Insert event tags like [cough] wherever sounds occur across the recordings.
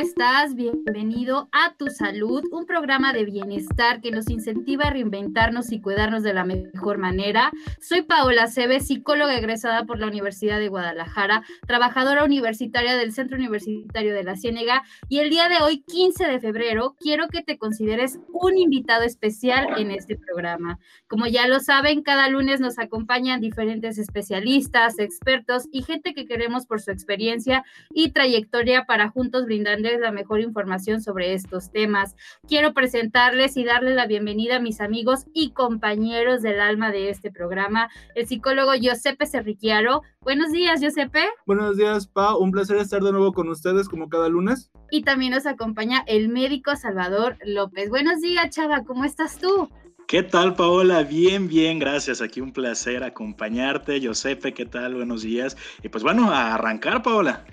estás? Bienvenido a Tu Salud, un programa de bienestar que nos incentiva a reinventarnos y cuidarnos de la mejor manera. Soy Paola Cebe, psicóloga egresada por la Universidad de Guadalajara, trabajadora universitaria del Centro Universitario de la Ciénega y el día de hoy, 15 de febrero, quiero que te consideres un invitado especial en este programa. Como ya lo saben, cada lunes nos acompañan diferentes especialistas, expertos y gente que queremos por su experiencia y trayectoria para juntos brindarles la mejor información sobre estos temas. Quiero presentarles y darles la bienvenida a mis amigos y compañeros del alma de este programa, el psicólogo Giuseppe Serriquiaro. Buenos días, Giuseppe. Buenos días, Pa. Un placer estar de nuevo con ustedes como cada lunes. Y también nos acompaña el médico Salvador López. Buenos días, Chava, ¿cómo estás tú? ¿Qué tal, Paola? Bien, bien, gracias. Aquí un placer acompañarte. Giuseppe, ¿qué tal? Buenos días. Y pues bueno, a arrancar, Paola.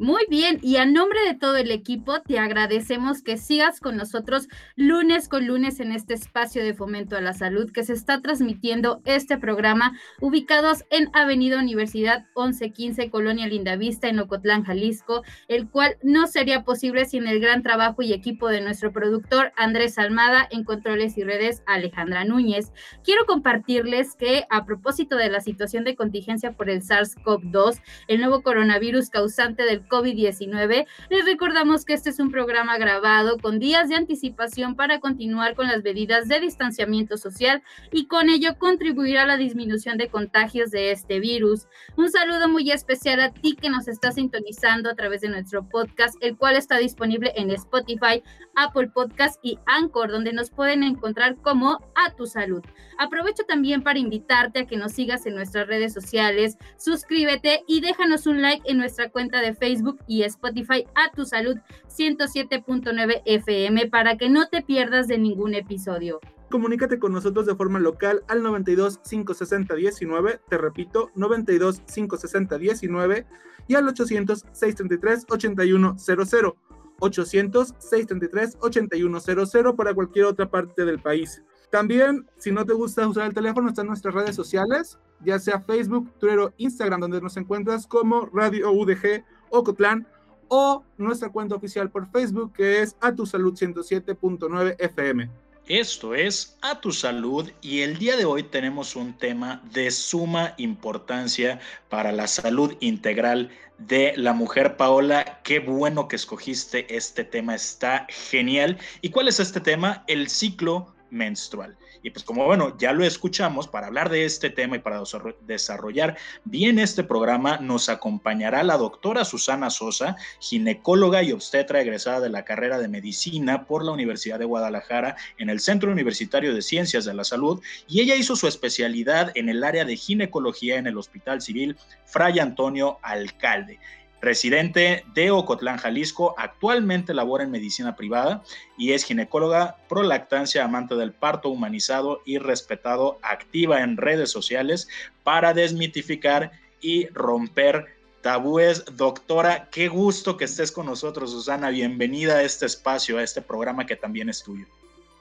Muy bien, y a nombre de todo el equipo, te agradecemos que sigas con nosotros lunes con lunes en este espacio de fomento a la salud que se está transmitiendo este programa, ubicados en Avenida Universidad 1115, Colonia Lindavista, en Ocotlán, Jalisco, el cual no sería posible sin el gran trabajo y equipo de nuestro productor Andrés Almada, en controles y redes Alejandra Núñez. Quiero compartirles que a propósito de la situación de contingencia por el SARS-CoV-2, el nuevo coronavirus causante del COVID-19, les recordamos que este es un programa grabado con días de anticipación para continuar con las medidas de distanciamiento social y con ello contribuir a la disminución de contagios de este virus. Un saludo muy especial a ti que nos está sintonizando a través de nuestro podcast, el cual está disponible en Spotify, Apple Podcast y Anchor, donde nos pueden encontrar como A Tu Salud. Aprovecho también para invitarte a que nos sigas en nuestras redes sociales, suscríbete y déjanos un like en nuestra cuenta de Facebook y Spotify A Tu Salud 107.9 FM para que no te pierdas de ningún episodio. Comunícate con nosotros de forma local al 92 560 19, te repito, 92 560 19 y al 800 633 8100. 800 633 8100 para cualquier otra parte del país. También, si no te gusta usar el teléfono, están nuestras redes sociales, ya sea Facebook, Twitter o Instagram, donde nos encuentras como Radio UDG Ocotlán o nuestra cuenta oficial por Facebook, que es A Tu Salud 107.9 FM. Esto es A Tu Salud y el día de hoy tenemos un tema de suma importancia para la salud integral de la mujer. Paola, qué bueno que escogiste este tema, está genial. ¿Y cuál es este tema? El ciclo menstrual. Y pues como bueno, ya lo escuchamos, para hablar de este tema y para desarrollar bien este programa, nos acompañará la doctora Susana Sosa, ginecóloga y obstetra egresada de la carrera de medicina por la Universidad de Guadalajara en el Centro Universitario de Ciencias de la Salud, y ella hizo su especialidad en el área de ginecología en el Hospital Civil Fray Antonio Alcalde residente de Ocotlán, Jalisco, actualmente labora en medicina privada y es ginecóloga, prolactancia, amante del parto humanizado y respetado, activa en redes sociales para desmitificar y romper tabúes. Doctora, qué gusto que estés con nosotros, Susana. Bienvenida a este espacio, a este programa que también es tuyo.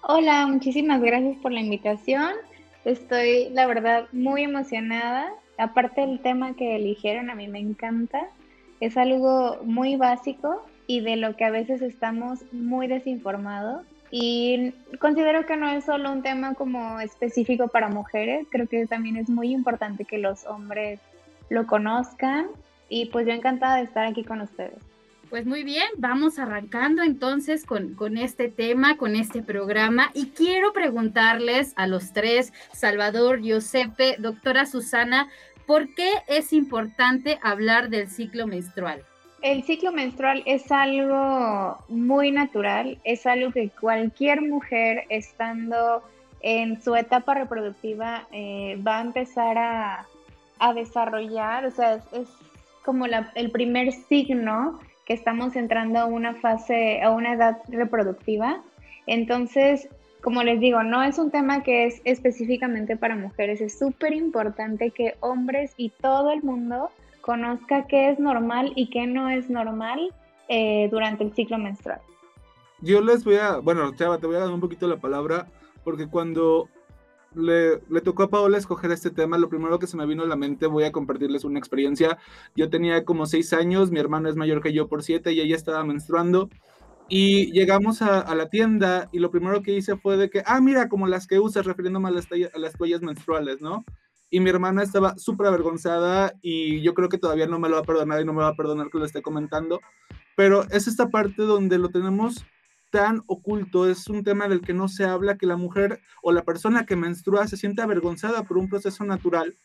Hola, muchísimas gracias por la invitación. Estoy, la verdad, muy emocionada. Aparte del tema que eligieron, a mí me encanta es algo muy básico y de lo que a veces estamos muy desinformados. Y considero que no es solo un tema como específico para mujeres, creo que también es muy importante que los hombres lo conozcan y pues yo encantada de estar aquí con ustedes. Pues muy bien, vamos arrancando entonces con, con, este tema, con este programa. Y quiero preguntarles a los tres, Salvador, Giuseppe, doctora Susana, ¿Por qué es importante hablar del ciclo menstrual? el ciclo menstrual es algo muy natural, es algo que cualquier mujer estando en su etapa reproductiva eh, va a empezar a, desarrollar, o sea, es, como el primer signo que estamos entrando a una fase, a una edad reproductiva. Entonces, como les digo, no es un tema que es específicamente para mujeres, es súper importante que hombres y todo el mundo conozca qué es normal y qué no es normal eh, durante el ciclo menstrual. Yo les voy a, bueno, Chava, te voy a dar un poquito la palabra, porque cuando le, le, tocó a Paola escoger este tema, lo primero que se me vino a la mente, voy a compartirles una experiencia. Yo tenía como seis años, mi hermana es mayor que yo por siete y ella estaba menstruando. Y llegamos a, la tienda y lo primero que hice fue de que, ah, mira, como las que usas, refiriéndome a las, a las toallas menstruales, ¿no? y mi hermana estaba súper avergonzada y yo creo que todavía no me lo va a perdonar y no me va a perdonar que lo esté comentando, pero es esta parte donde lo tenemos tan oculto, es un tema del que no se habla, que la mujer o la persona que menstrua se siente avergonzada por un proceso natural.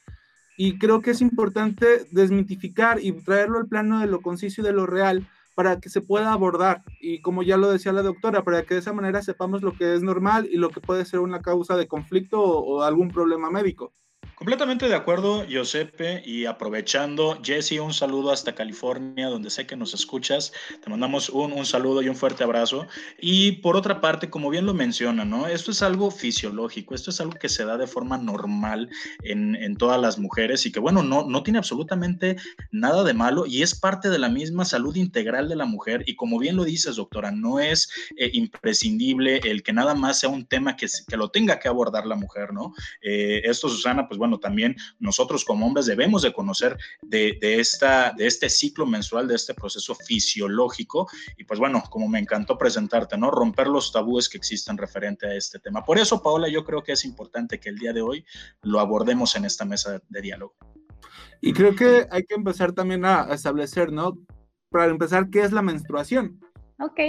Y creo que es importante desmitificar y traerlo al plano de lo conciso y de lo real para que se pueda abordar. Y como ya lo decía la doctora, para que de esa manera sepamos lo que es normal y lo que puede ser una causa de conflicto o, algún problema médico. Completamente de acuerdo, Giuseppe, y aprovechando, Jesse, un saludo hasta California, donde sé que nos escuchas. Te mandamos un, un, saludo y un fuerte abrazo. Y por otra parte, como bien lo menciona, ¿no? Esto es algo fisiológico, esto es algo que se da de forma normal en, en todas las mujeres y que, bueno, no, no tiene absolutamente nada de malo y es parte de la misma salud integral de la mujer. Y como bien lo dices, doctora, no es eh, imprescindible el que nada más sea un tema que, que lo tenga que abordar la mujer, ¿no? Eh, esto, Susana, pues bueno, bueno, también nosotros como hombres debemos de conocer de, esta, de este ciclo menstrual, de este proceso fisiológico. Y pues bueno, como me encantó presentarte, ¿no? Romper los tabúes que existen referente a este tema. Por eso, Paola, yo creo que es importante que el día de hoy lo abordemos en esta mesa de diálogo. Y creo que hay que empezar también a establecer, ¿no? Para empezar, ¿qué es la menstruación? Ok,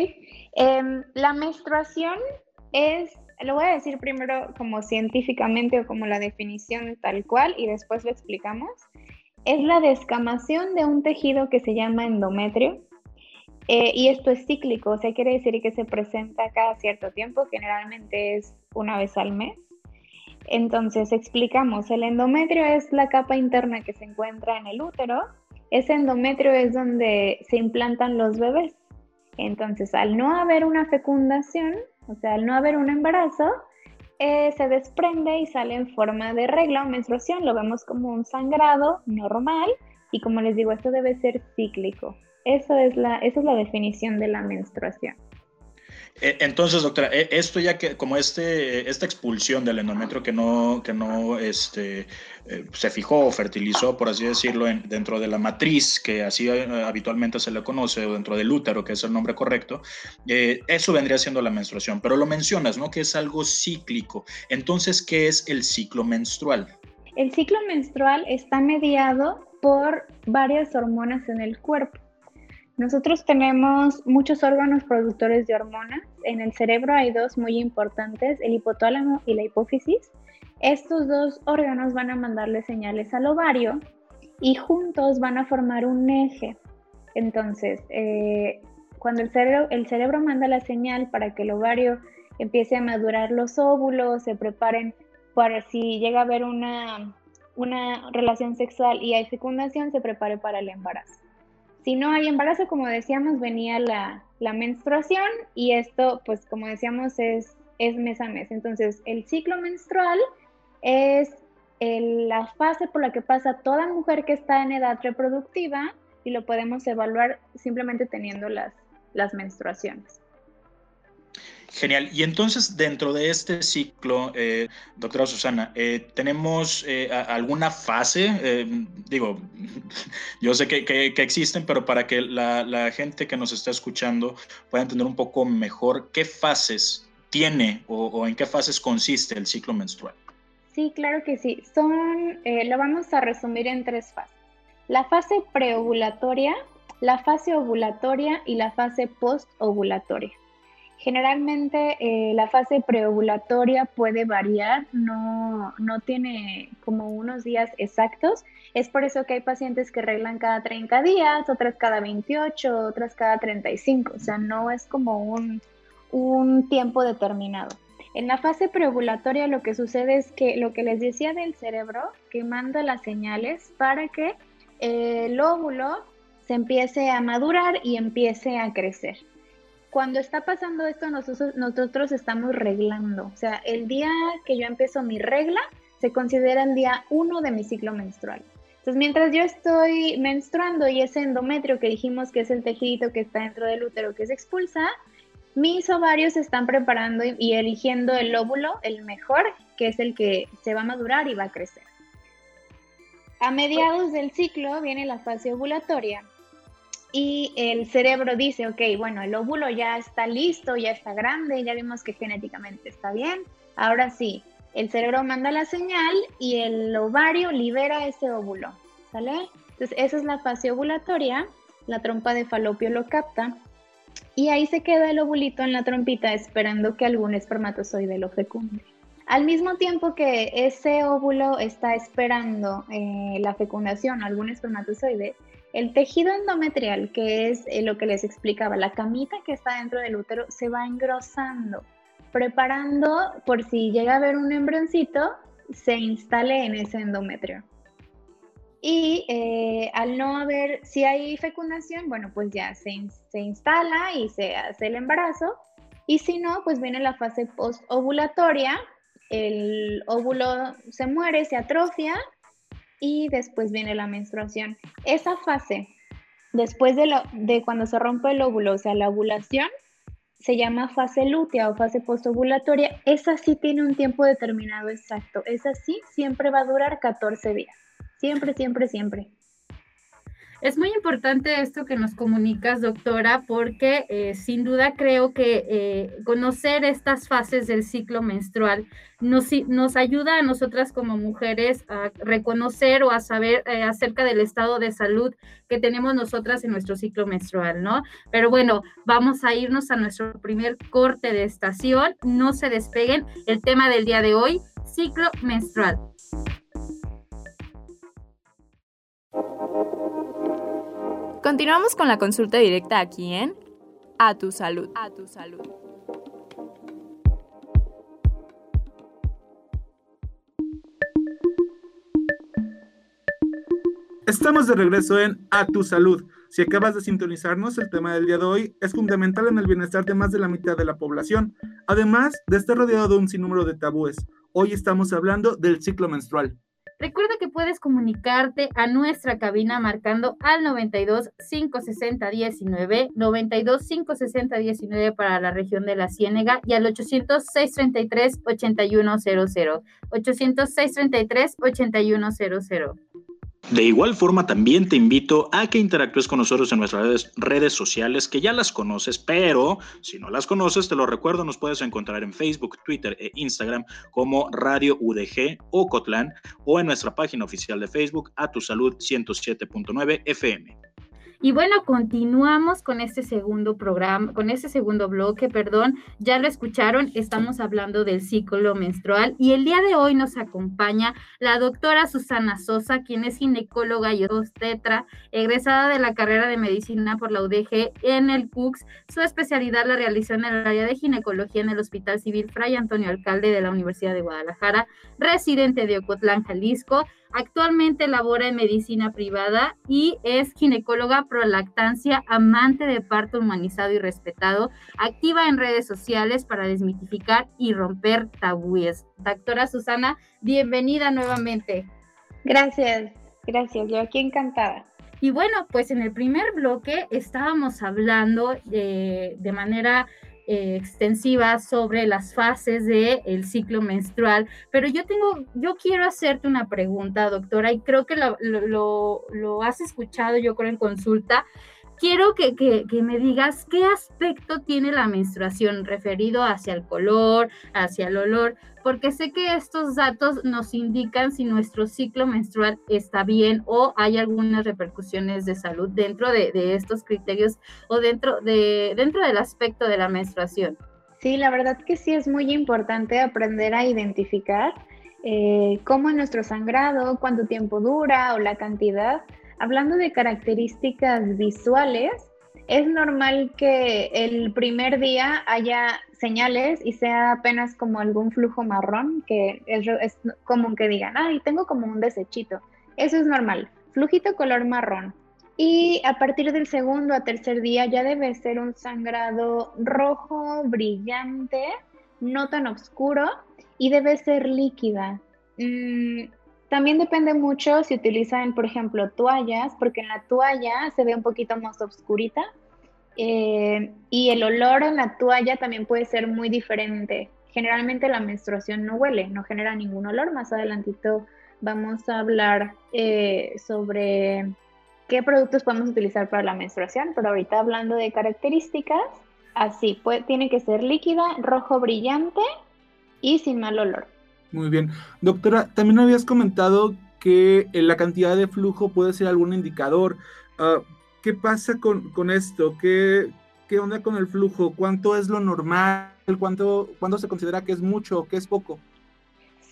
em, la menstruación es lo voy a decir primero como científicamente o como la definición tal cual y después lo explicamos. Es la descamación de un tejido que se llama endometrio eh, y esto es cíclico, o sea, quiere decir que se presenta cada cierto tiempo, generalmente es una vez al mes. Entonces, explicamos, el endometrio es la capa interna que se encuentra en el útero. Ese endometrio es donde se implantan los bebés. Entonces, al no haber una fecundación, o sea, al no haber un embarazo, eh, se desprende y sale en forma de regla o menstruación. Lo vemos como un sangrado normal y como les digo, esto debe ser cíclico. Eso es la, esa es la definición de la menstruación. Eh, entonces, doctora, eh, esto ya que como este, esta expulsión del endometrio que no, que no este, eh, se fijó o fertilizó, por así decirlo, dentro de la matriz, que así habitualmente se le conoce, o dentro del útero, que es el nombre correcto, eso vendría siendo la menstruación. Pero lo mencionas, ¿no? Que es algo cíclico. Entonces, ¿qué es el ciclo menstrual? El ciclo menstrual está mediado por varias hormonas en el cuerpo. Nosotros tenemos muchos órganos productores de hormonas. En el cerebro hay dos muy importantes, el hipotálamo y la hipófisis. Estos dos órganos van a mandarle señales al ovario y juntos van a formar un eje. Entonces, eh, cuando el cerebro, manda la señal para que el ovario empiece a madurar los óvulos, se preparen para si llega a haber una relación sexual y hay fecundación, se prepare para el embarazo. Si no hay embarazo, como decíamos, venía la, menstruación y esto, pues como decíamos, es, es mes a mes. Entonces, el ciclo menstrual es la fase por la que pasa toda mujer que está en edad reproductiva y lo podemos evaluar simplemente teniendo las, las menstruaciones. Genial. Y entonces, dentro de este ciclo, eh, doctora Susana, eh, ¿tenemos eh, alguna fase? digo, [laughs] yo sé que, existen, pero para que la, gente que nos está escuchando pueda entender un poco mejor qué fases tiene o, en qué fases consiste el ciclo menstrual. Sí, claro que sí. Son, lo vamos a resumir en tres fases. La fase preovulatoria, la fase ovulatoria y la fase postovulatoria. Generalmente eh, la fase preovulatoria puede variar, no, no tiene como unos días exactos. Es por eso que hay pacientes que arreglan cada 30 días, otras cada 28, otras cada 35. O sea, no es como un, un tiempo determinado. En la fase preovulatoria lo que sucede es que lo que les decía del cerebro, que manda las señales para que el óvulo se empiece a madurar y empiece a crecer cuando está pasando esto, nosotros, nosotros estamos reglando. O sea, el día que yo empiezo mi regla se considera el día uno de mi ciclo menstrual. Entonces, mientras yo estoy menstruando y ese endometrio que dijimos que es el tejido que está dentro del útero que se expulsa, mis ovarios están preparando y eligiendo el óvulo, el mejor, que es el que se va a madurar y va a crecer. A mediados del ciclo viene la fase ovulatoria, y el cerebro dice, ok, bueno, el óvulo ya está listo, ya está grande, ya vimos que genéticamente está bien, ahora sí, el cerebro manda la señal y el ovario libera ese óvulo, ¿sale? Entonces, esa es la fase ovulatoria, la trompa de falopio lo capta y ahí se queda el ovulito en la trompita esperando que algún espermatozoide lo fecunde. Al mismo tiempo que ese óvulo está esperando eh, la fecundación, algún espermatozoide, el tejido endometrial, que es eh, lo que les explicaba, la camita que está dentro del útero, se va engrosando, preparando por si llega a haber un embrioncito, se instale en ese endometrio. Y eh, al no haber, si hay fecundación, bueno, pues ya se, se instala y se hace el embarazo. Y si no, pues viene la fase postovulatoria, el óvulo se muere, se atrofia y después viene la menstruación. Esa fase, después de, lo, de cuando se rompe el óvulo, o sea, la ovulación, se llama fase lútea o fase postovulatoria. Esa sí tiene un tiempo determinado exacto. Esa sí siempre va a durar 14 días. Siempre, siempre, siempre. Es muy importante esto que nos comunicas, doctora, porque eh, sin duda creo que eh, conocer estas fases del ciclo menstrual nos, ayuda a nosotras como mujeres a reconocer o a saber eh, acerca del estado de salud que tenemos nosotras en nuestro ciclo menstrual, ¿no? Pero bueno, vamos a irnos a nuestro primer corte de estación. No se despeguen. El tema del día de hoy, ciclo menstrual. Continuamos con la consulta directa aquí en A tu salud. A tu salud. Estamos de regreso en A tu salud. Si acabas de sintonizarnos, el tema del día de hoy es fundamental en el bienestar de más de la mitad de la población, además de estar rodeado de un sinnúmero de tabúes. Hoy estamos hablando del ciclo menstrual. Recuerda que puedes comunicarte a nuestra cabina marcando al 92 560 19, 92 560 19 para la región de la Ciénega y al 800 633 8100, 800 633 8100. De igual forma, también te invito a que interactúes con nosotros en nuestras redes, sociales, que ya las conoces, pero si no las conoces, te lo recuerdo, nos puedes encontrar en Facebook, Twitter e Instagram como Radio UDG o Cotlán o en nuestra página oficial de Facebook a tu salud 107.9 FM. Y bueno, continuamos con este segundo programa, con este segundo bloque, perdón. Ya lo escucharon, estamos hablando del ciclo menstrual y el día de hoy nos acompaña la doctora Susana Sosa, quien es ginecóloga y obstetra, egresada de la carrera de medicina por la UDG en el CUCS. Su especialidad la realizó en el área de ginecología en el Hospital Civil Fray Antonio Alcalde de la Universidad de Guadalajara, residente de Ocotlán, Jalisco Actualmente labora en medicina privada y es ginecóloga prolactancia, amante de parto humanizado y respetado, activa en redes sociales para desmitificar y romper tabúes. Doctora Susana, bienvenida nuevamente. Gracias, gracias, yo aquí encantada. Y bueno, pues en el primer bloque estábamos hablando de, de manera eh, extensiva sobre las fases del el ciclo menstrual, pero yo tengo, yo quiero hacerte una pregunta, doctora, y creo que lo, lo, lo has escuchado, yo creo, en consulta, quiero que, me digas qué aspecto tiene la menstruación referido hacia el color, hacia el olor, porque sé que estos datos nos indican si nuestro ciclo menstrual está bien o hay algunas repercusiones de salud dentro de, estos criterios o dentro, de, dentro del aspecto de la menstruación. Sí, la verdad que sí es muy importante aprender a identificar eh, cómo es nuestro sangrado, cuánto tiempo dura o la cantidad. Hablando de características visuales, es normal que el primer día haya señales y sea apenas como algún flujo marrón, que es, común que digan, ay, tengo como un desechito. Eso es normal, flujito color marrón. Y a partir del segundo a tercer día ya debe ser un sangrado rojo, brillante, no tan oscuro y debe ser líquida. Mm, también depende mucho si utilizan, por ejemplo, toallas, porque en la toalla se ve un poquito más oscurita eh, y el olor en la toalla también puede ser muy diferente. Generalmente la menstruación no huele, no genera ningún olor. Más adelantito vamos a hablar eh, sobre qué productos podemos utilizar para la menstruación, pero ahorita hablando de características, así, puede, tiene que ser líquida, rojo brillante y sin mal olor. Muy bien. Doctora, también habías comentado que eh, la cantidad de flujo puede ser algún indicador. Uh, ¿Qué pasa con, con esto? ¿Qué, ¿Qué, onda con el flujo? ¿Cuánto es lo normal? ¿Cuánto, ¿Cuándo se considera que es mucho o que es poco?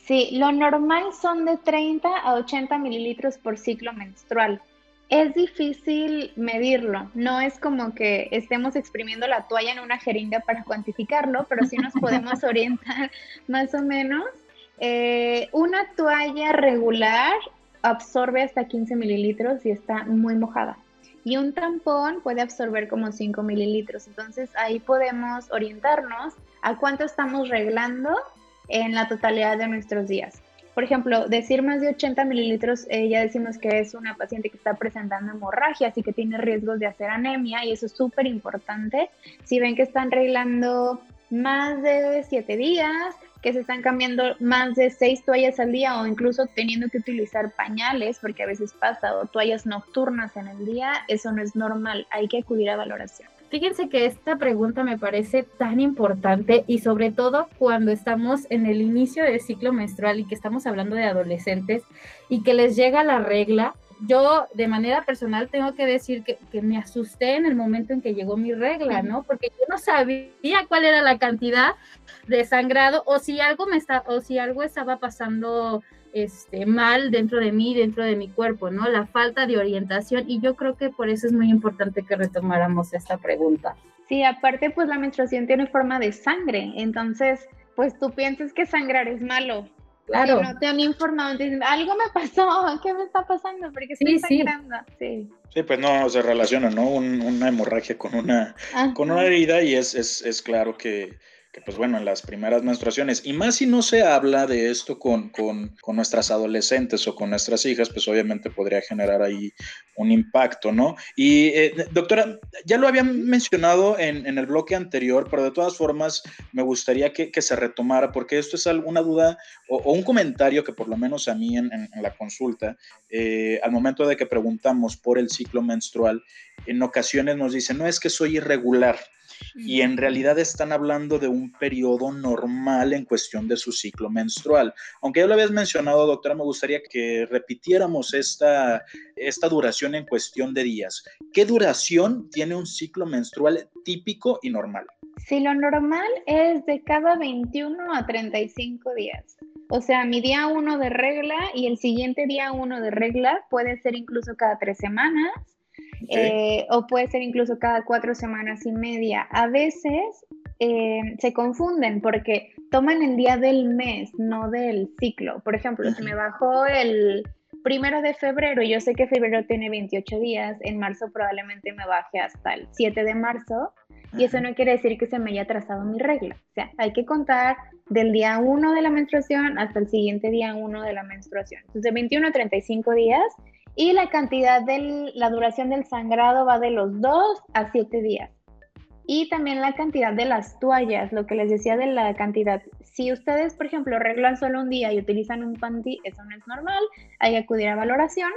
Sí, lo normal son de 30 a 80 mililitros por ciclo menstrual. Es difícil medirlo, no es como que estemos exprimiendo la toalla en una jeringa para cuantificarlo, pero sí nos podemos [laughs] orientar más o menos. Eh, una toalla regular absorbe hasta 15 mililitros y está muy mojada. Y un tampón puede absorber como 5 mililitros. Entonces ahí podemos orientarnos a cuánto estamos reglando en la totalidad de nuestros días. Por ejemplo, decir más de 80 mililitros, eh, ya decimos que es una paciente que está presentando hemorragia, así que tiene riesgos de hacer anemia y eso es súper importante. Si ven que están reglando más de 7 días, que se están cambiando más de 6 toallas al día o incluso teniendo que utilizar pañales, porque a veces pasa, o toallas nocturnas en el día, eso no es normal, hay que acudir a valoración. Fíjense que esta pregunta me parece tan importante y sobre todo cuando estamos en el inicio del ciclo menstrual y que estamos hablando de adolescentes y que les llega la regla. Yo de manera personal tengo que decir que, que me asusté en el momento en que llegó mi regla, ¿no? Porque yo no sabía cuál era la cantidad de sangrado o si algo me está o si algo estaba pasando este, mal dentro de mí, dentro de mi cuerpo, ¿no? La falta de orientación y yo creo que por eso es muy importante que retomáramos esta pregunta. Sí, aparte pues la menstruación tiene forma de sangre, entonces pues tú piensas que sangrar es malo. Claro. no te han informado, te dicen, algo me pasó, [laughs] ¿qué me está pasando? Porque estoy sí, sangrando. Sí. sí. pues no se relaciona, ¿no? una hemorragia con una, con una herida y es, es, es claro que, pues bueno, en las primeras menstruaciones, y más si no se habla de esto con, con, con, nuestras adolescentes o con nuestras hijas, pues obviamente podría generar ahí un impacto, ¿no? Y eh, doctora, ya lo había mencionado en, en, el bloque anterior, pero de todas formas me gustaría que, que se retomara, porque esto es alguna duda o, un comentario que por lo menos a mí en, en, en la consulta, eh, al momento de que preguntamos por el ciclo menstrual, en ocasiones nos dicen, no es que soy irregular, y en realidad están hablando de un periodo normal en cuestión de su ciclo menstrual. Aunque ya lo habías mencionado, doctora, me gustaría que repitiéramos esta, esta duración en cuestión de días. ¿Qué duración tiene un ciclo menstrual típico y normal? Sí, lo normal es de cada 21 a 35 días. O sea, mi día 1 de regla y el siguiente día 1 de regla puede ser incluso cada tres semanas eh, o puede ser incluso cada cuatro semanas y media. A veces eh, se confunden porque toman el día del mes, no del ciclo. Por ejemplo, si me bajó el primero de febrero y yo sé que febrero tiene 28 días, en marzo probablemente me baje hasta el 7 de marzo. Y eso no quiere decir que se me haya trazado mi regla. O sea, hay que contar del día 1 de la menstruación hasta el siguiente día 1 de la menstruación. Entonces, de 21 a 35 días y la cantidad de la duración del sangrado va de los 2 a 7 días. Y también la cantidad de las toallas, lo que les decía de la cantidad. Si ustedes, por ejemplo, arreglan solo un día y utilizan un panty, eso no es normal, hay que acudir a valoración.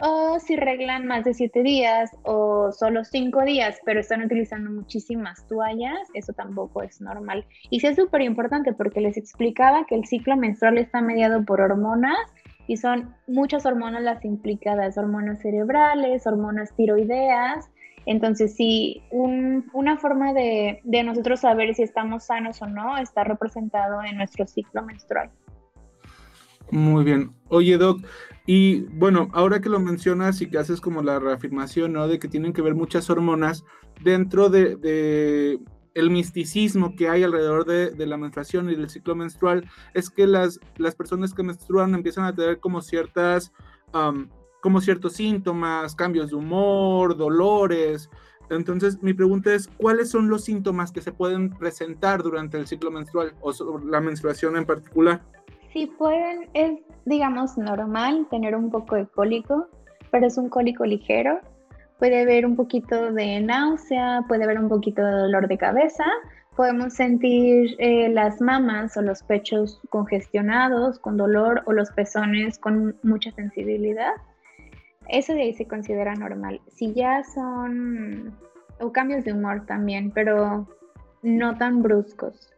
O si reglan más de 7 días o solo 5 días, pero están utilizando muchísimas toallas, eso tampoco es normal. Y sí es súper importante porque les explicaba que el ciclo menstrual está mediado por hormonas y son muchas hormonas las implicadas, hormonas cerebrales, hormonas tiroideas, Entonces, sí, una forma de, de nosotros saber si estamos sanos o no está representado en nuestro ciclo menstrual. Muy bien. Oye, Doc, y bueno, ahora que lo mencionas y que haces como la reafirmación, ¿no? De que tienen que ver muchas hormonas dentro de, el misticismo que hay alrededor de, la menstruación y del ciclo menstrual, es que las, las personas que menstruan empiezan a tener como ciertas, como ciertos síntomas, cambios de humor, dolores. Entonces, mi pregunta es, ¿cuáles son los síntomas que se pueden presentar durante el ciclo menstrual o la menstruación en particular? Sí pueden, es digamos normal tener un poco de cólico, pero es un cólico ligero. Puede haber un poquito de náusea, puede haber un poquito de dolor de cabeza. Podemos sentir eh, las mamas o los pechos congestionados, con dolor, o los pezones con mucha sensibilidad. Eso de ahí se considera normal. Si ya son, o cambios de humor también, pero no tan bruscos.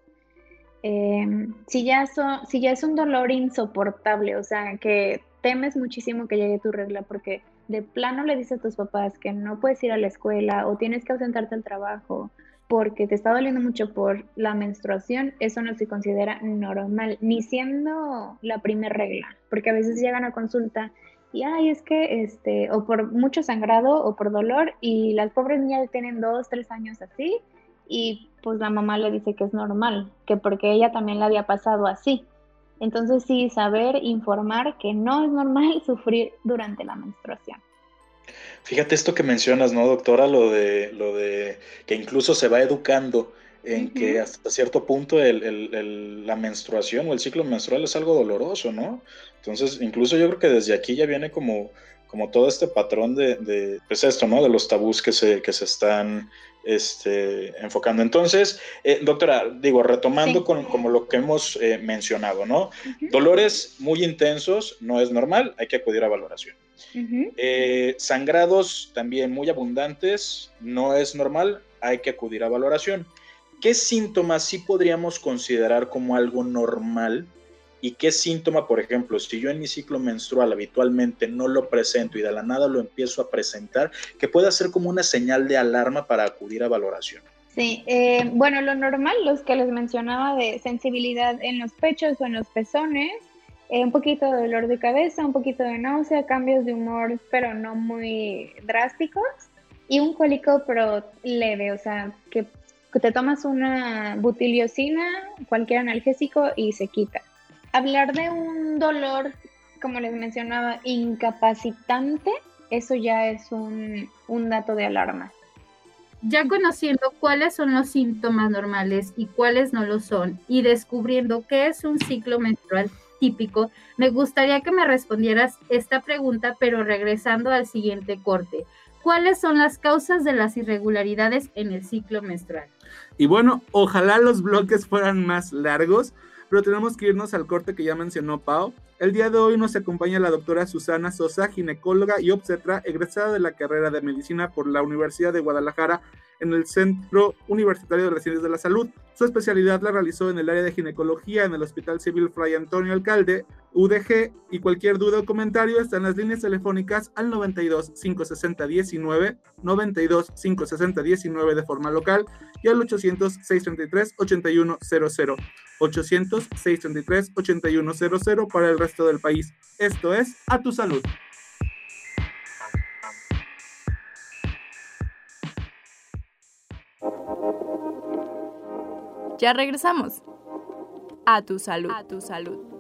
Em, si, ya si ya es un dolor insoportable, o sea, que temes muchísimo que llegue tu regla porque de plano le dices a tus papás que no puedes ir a la escuela o tienes que ausentarte al trabajo porque te está doliendo mucho por la menstruación, eso no se considera normal, ni siendo la primera regla, porque a veces llegan a consulta y ay, es que este, o por mucho sangrado o por dolor, y las pobres niñas tienen dos, tres años así, y pues la mamá le dice que es normal, que porque ella también le había pasado así. Entonces sí, saber informar que no es normal [laughs] sufrir durante la menstruación. Fíjate esto que mencionas, ¿no, doctora? Lo de, lo de que incluso se va educando en que hasta cierto punto la menstruación o el ciclo menstrual es algo doloroso, ¿no? Entonces, incluso yo creo que desde aquí ya viene como, como todo este patrón de, de pues esto, ¿no? De los tabús que se, que se están este, enfocando. Entonces, eh, doctora, digo, retomando con como lo que hemos eh, mencionado, ¿no? Dolores muy intensos no es normal, hay que acudir a valoración. Eh, sangrados también muy abundantes no es normal, hay que acudir a valoración. ¿Qué síntomas sí podríamos considerar como algo normal y qué síntoma, por ejemplo, si yo en mi ciclo menstrual habitualmente no lo presento y de la nada lo empiezo a presentar, que pueda ser como una señal de alarma para acudir a valoración. Sí, eh, bueno, lo normal, los que les mencionaba de sensibilidad en los pechos o en los pezones, eh, un poquito de dolor de cabeza, un poquito de náusea, cambios de humor, pero no muy drásticos, y un cólico, pero leve, o sea, que te tomas una butiliosina, cualquier analgésico y se quita hablar de un dolor, como les mencionaba, incapacitante, eso ya es un, dato de alarma. Ya conociendo cuáles son los síntomas normales y cuáles no lo son, y descubriendo qué es un ciclo menstrual típico, me gustaría que me respondieras esta pregunta, pero regresando al siguiente corte. ¿Cuáles son las causas de las irregularidades en el ciclo menstrual? Y bueno, ojalá los bloques fueran más largos, pero tenemos que irnos al corte que ya mencionó Pau. El día de hoy nos acompaña la doctora Susana Sosa, ginecóloga y obstetra, egresada de la carrera de medicina por la Universidad de Guadalajara en el Centro Universitario de las Ciencias de la Salud. Su especialidad la realizó en el área de ginecología en el Hospital Civil Fray Antonio Alcalde, UDG, y cualquier duda o comentario está en las líneas telefónicas al 92 560 19, 92 560 19 de forma local y al 800 633 8100, 800 633 8100 para el resto del país. Esto es A Tu Salud. Ya regresamos. A tu salud. A tu salud.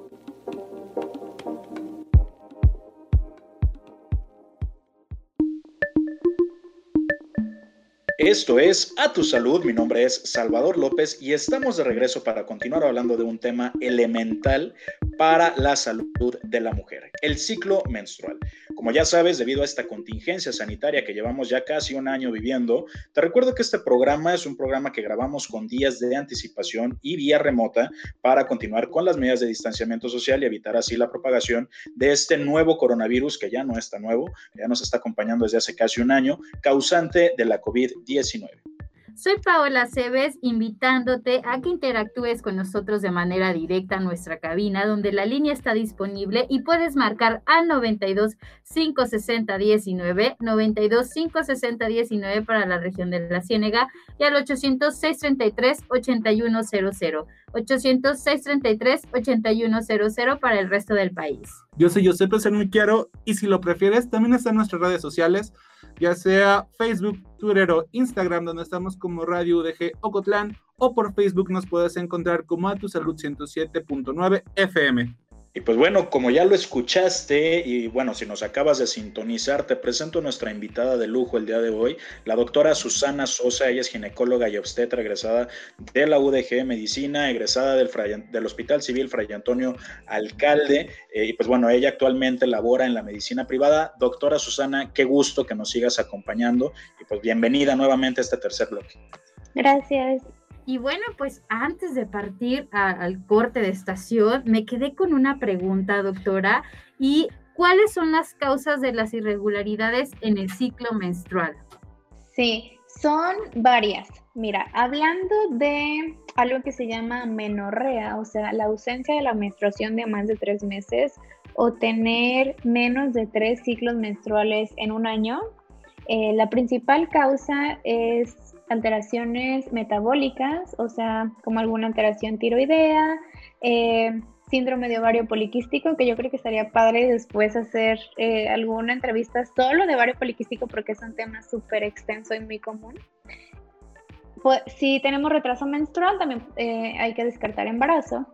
Esto es A Tu Salud, mi nombre es Salvador López y estamos de regreso para continuar hablando de un tema elemental para la salud de la mujer, el ciclo menstrual. Como ya sabes, debido a esta contingencia sanitaria que llevamos ya casi un año viviendo, te recuerdo que este programa es un programa que grabamos con días de anticipación y vía remota para continuar con las medidas de distanciamiento social y evitar así la propagación de este nuevo coronavirus que ya no está nuevo, ya nos está acompañando desde hace casi un año, causante de la COVID-19. Soy Paola Cebes, invitándote a que interactúes con nosotros de manera directa en nuestra cabina, donde la línea está disponible y puedes marcar al 92 560 19, 92 560 19 para la región de la Ciénega y al 800 633 8100, 800 633 8100 para el resto del país. Yo soy José Cerniquiaro y si lo prefieres, también está en nuestras redes sociales ya sea Facebook, Twitter o Instagram, donde estamos como Radio UDG Ocotlán, o por Facebook nos puedes encontrar como a tu salud 107.9 FM. Y pues bueno, como ya lo escuchaste y bueno, si nos acabas de sintonizar, te presento a nuestra invitada de lujo el día de hoy, la doctora Susana Sosa, ella es ginecóloga y obstetra egresada de la UDG Medicina, egresada del, Hospital Civil Fray Antonio Alcalde, eh, y pues bueno, ella actualmente labora en la medicina privada. Doctora Susana, qué gusto que nos sigas acompañando y pues bienvenida nuevamente a este tercer bloque. Gracias. Y bueno, pues antes de partir al corte de estación, me quedé con una pregunta, doctora, y ¿cuáles son las causas de las irregularidades en el ciclo menstrual? Sí, son varias. Mira, hablando de algo que se llama menorrea, o sea, la ausencia de la menstruación de más de tres meses o tener menos de tres ciclos menstruales en un año, eh, la principal causa es alteraciones metabólicas, o sea, como alguna alteración tiroidea, eh, síndrome de ovario poliquístico, que yo creo que estaría padre después hacer eh, alguna entrevista solo de ovario poliquístico porque es un tema súper extenso y muy común. Pues, si tenemos retraso menstrual, también eh, hay que descartar embarazo.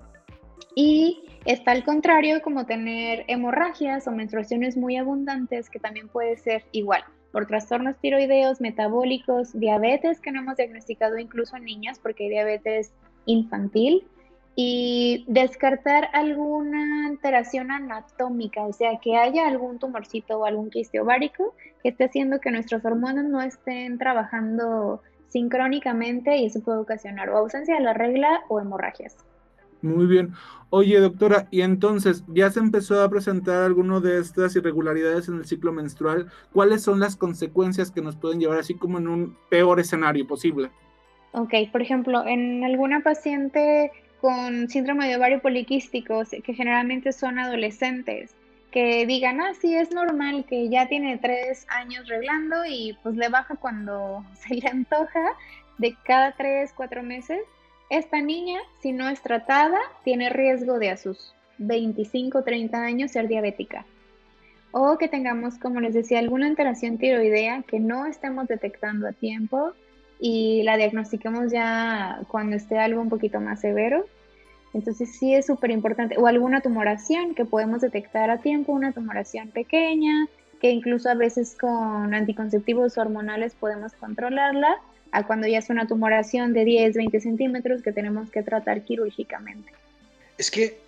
Y está al contrario, como tener hemorragias o menstruaciones muy abundantes, que también puede ser igual por trastornos tiroideos, metabólicos, diabetes que no hemos diagnosticado incluso en niñas porque hay diabetes infantil y descartar alguna alteración anatómica, o sea, que haya algún tumorcito o algún quiste ovárico que esté haciendo que nuestros hormonas no estén trabajando sincrónicamente y eso puede ocasionar ausencia de la regla o hemorragias. Muy bien. Oye, doctora, y entonces, ¿ya se empezó a presentar alguno de estas irregularidades en el ciclo menstrual? ¿Cuáles son las consecuencias que nos pueden llevar así como en un peor escenario posible? Ok, por ejemplo, en alguna paciente con síndrome de ovario poliquístico, que generalmente son adolescentes, que digan, ah, sí, es normal que ya tiene tres años reglando y pues le baja cuando [laughs] se le antoja de cada tres, cuatro meses esta niña, si no es tratada, tiene riesgo de a sus 25 30 años ser diabética. O que tengamos, como les decía, alguna alteración tiroidea que no estemos detectando a tiempo y la diagnostiquemos ya cuando esté algo un poquito más severo. Entonces sí es súper importante. O alguna tumoración que podemos detectar a tiempo, una tumoración pequeña, que incluso a veces con anticonceptivos hormonales podemos controlarla a cuando ya es una tumoración de 10, 20 centímetros que tenemos que tratar quirúrgicamente. Es que,